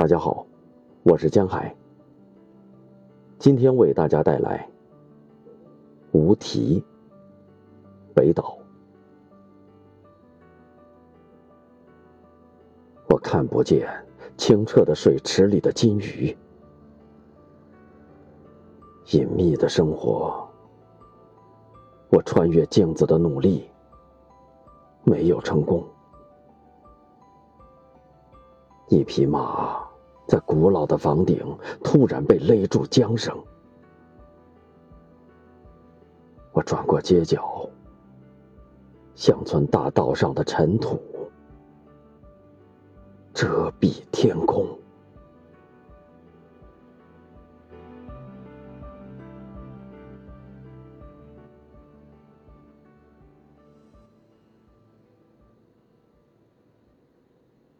大家好，我是江海。今天为大家带来《无题》北岛。我看不见清澈的水池里的金鱼，隐秘的生活。我穿越镜子的努力没有成功。一匹马在古老的房顶突然被勒住缰绳。我转过街角，乡村大道上的尘土遮蔽天空。